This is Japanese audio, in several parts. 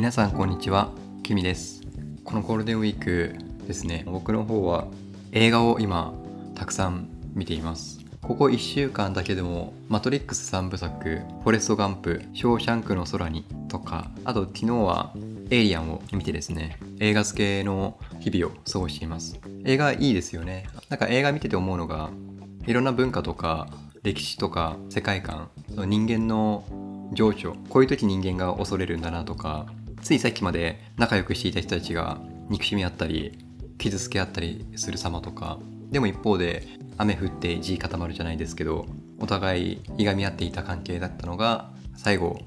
皆さんこんにちはキミです。このゴールデンウィークですね僕の方は映画を今たくさん見ています。ここ1週間だけでも「マトリックス3部作」「フォレスト・ガンプ」「ショーシャンクの空に」とかあと昨日は「エイリアン」を見てですね映画付けの日々を過ごしています。映画いいですよね。なんか映画見てて思うのがいろんな文化とか歴史とか世界観人間の情緒こういう時人間が恐れるんだなとかついさっきまで仲良くしていた人たちが憎しみ合ったり傷つけ合ったりする様とか。でも一方で雨降って地固まるじゃないですけどお互いいがみ合っていた関係だったのが最後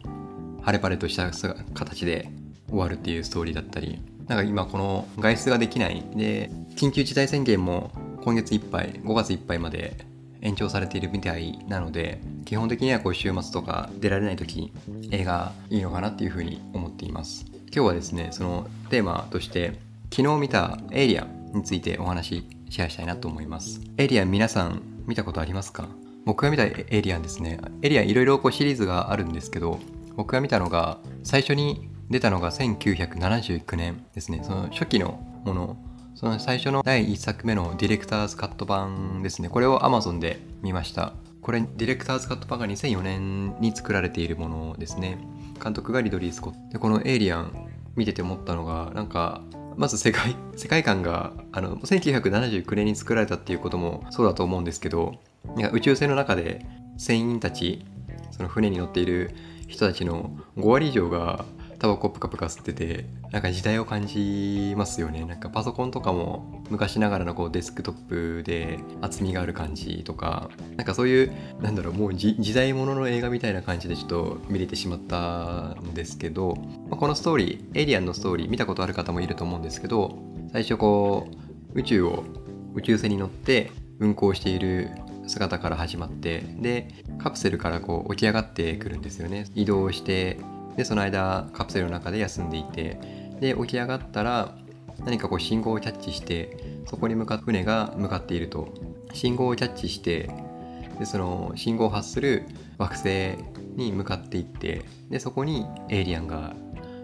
晴れ晴れとした形で終わるっていうストーリーだったり。なんか今この外出ができない。で緊急事態宣言も今月いっぱい5月いっぱいまで延長されているみたいなので基本的にはこう週末とか出られない時映画いいのかなっていうふうに思っています。今日はですねそのテーマとして昨日見たエイリアンについてお話しシェアしたいなと思います。エイリアン皆さん見たことありますか？僕が見たエイリアンですね。エイリアンいろいろこうシリーズがあるんですけど僕が見たのが最初に出たのが1979年ですね。その初期のものその最初の第1作目のディレクターズカット版ですね。これを Amazon で見ました。これディレクターズカット版が2004年に作られているものですね。監督がリドリー・スコット。でこの「エイリアン」見てて思ったのがなんかまず世界 世界観があの1979年に作られたっていうこともそうだと思うんですけどなんか宇宙船の中で船員たちその船に乗っている人たちの5割以上がタバコプカプカ吸っててなんか時代を感じますよね。なんかパソコンとかも昔ながらのこうデスクトップで厚みがある感じとかなんかそういうなんだろうもう時代物の映画みたいな感じでちょっと見れてしまったんですけど、まあ、このストーリーエイリアンのストーリー見たことある方もいると思うんですけど最初こう宇宙を宇宙船に乗って運行している姿から始まってでカプセルからこう起き上がってくるんですよね。移動してでその間カプセルの中で休んでいてで起き上がったら何かこう信号をキャッチしてそこに向かって船が向かっていると。信号をキャッチしてでその信号を発する惑星に向かっていってでそこにエイリアンが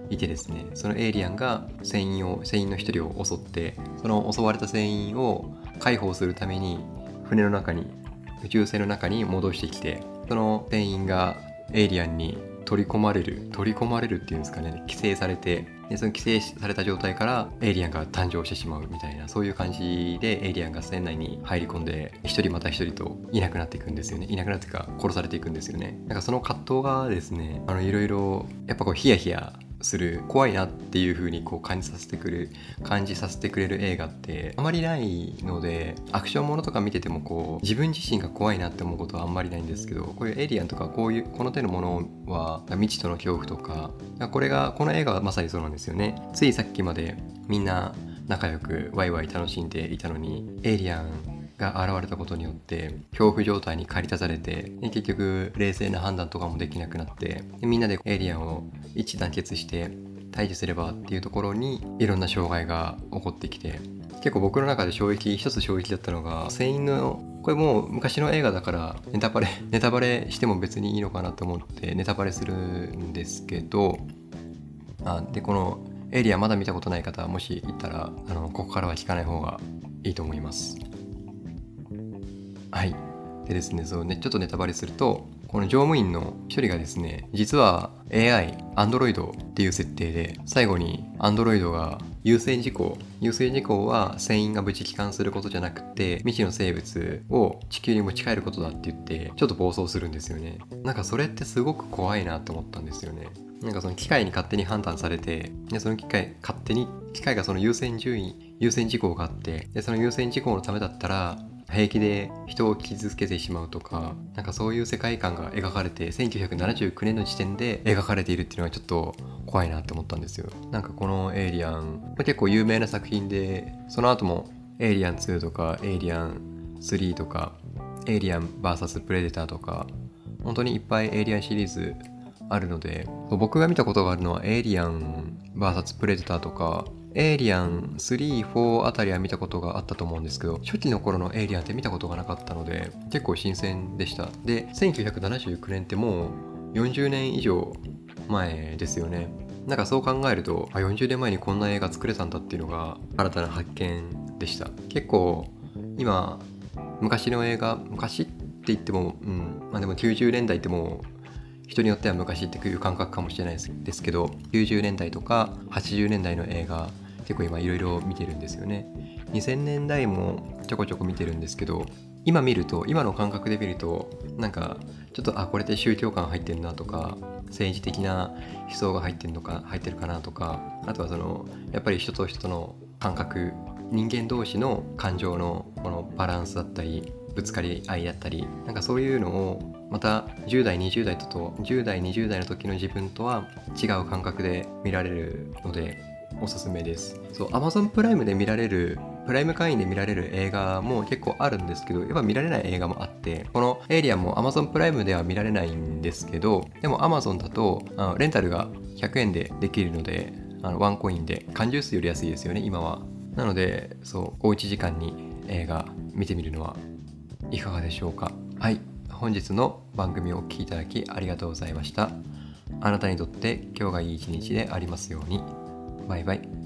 いてですね。そのエイリアンが船員を船員の一人を襲ってその襲われた船員を解放するために船の中に宇宙船の中に戻してきてその船員がエイリアンに取り込まれる取り込まれるっていうんですかね。規制されてでその規制された状態からエイリアンが誕生してしまうみたいなそういう感じでエイリアンが船内に入り込んで一人また一人といなくなっていくんですよね。いなくなっていうか殺されていくんですよね。なんかその葛藤がですねあのいろいろやっぱこうヒヤヒヤする怖いなっていう風にこう感じさせてくる感じさせてくれる映画ってあまりないのでアクションものとか見ててもこう自分自身が怖いなって思うことはあんまりないんですけどこういうエイリアンとかこういうこの手のものは未知との恐怖とかこれがこの映画はまさにそうなんですよね。ついさっきまでみんな仲良くワイワイ楽しんでいたのにエイリアンが現れたことによって恐怖状態に駆り立たれて結局冷静な判断とかもできなくなってみんなでエイリアンを一致団結して退治すればっていうところにいろんな障害が起こってきて結構僕の中で衝撃一つ衝撃だったのが船員のこれもう昔の映画だからネタバレ ネタバレしても別にいいのかなと思ってネタバレするんですけどあでこのエリアまだ見たことない方もしいたらあのここからは聞かない方がいいと思います。はい。でですねそうねちょっとネタバレするとこの乗務員の一人がですね実は AI アンドロイドっていう設定で最後にアンドロイドが優先事項優先事項は船員が無事帰還することじゃなくて未知の生物を地球に持ち帰ることだって言ってちょっと暴走するんですよね。なんかそれってすごく怖いなと思ったんですよね。なんかその機械に勝手に判断されてでその機械勝手に機械がその優先順位優先事項があってでその優先事項のためだったら平気で人を傷つけてしまうとかなんかそういう世界観が描かれて1979年の時点で描かれているっていうのはちょっと怖いなって思ったんですよ。なんかこの「エイリアン」、結構有名な作品でその後も「エイリアン2」とか「エイリアン3」とか「エイリアン VS プレデター」とか本当にいっぱいエイリアンシリーズあるので僕が見たことがあるのはエイリアン VS プレデターとかエイリアン3、4あたりは見たことがあったと思うんですけど、初期の頃のエイリアンって見たことがなかったので、結構新鮮でした。で、1979年ってもう40年以上前ですよね。なんかそう考えるとあ40年前にこんな映画作れたんだっていうのが新たな発見でした結構今昔の映画昔って言っても、うんまあ、でも90年代ってもう人によっては昔っていう感覚かもしれないですけど90年代とか80年代の映画結構今いろいろ見てるんですよね。2000年代もちょこちょこ見てるんですけど今見ると今の感覚で見るとなんかちょっとあこれって宗教感入ってるなとか政治的な思想が入ってるのか入ってるかなとかあとはそのやっぱり人と人との感覚人間同士の感情のこのバランスだったりぶつかり合いだったりなんかそういうのをまた10代20代とと10代20代の時の自分とは違う感覚で見られるのでおすすめです。そう Amazon プライムで見られるプライム会員で見られる映画も結構あるんですけどやっぱ見られない映画もあってこのエイリアンも Amazon プライムでは見られないんですけどでも Amazon だとあのレンタルが100円でできるのであのワンコインで缶ジュースより安いですよね今は。なのでそうおうち時間に映画見てみるのはいかがでしょうか？はい。本日の番組をお聴きいただきありがとうございました。あなたにとって今日がいい一日でありますように。バイバイ。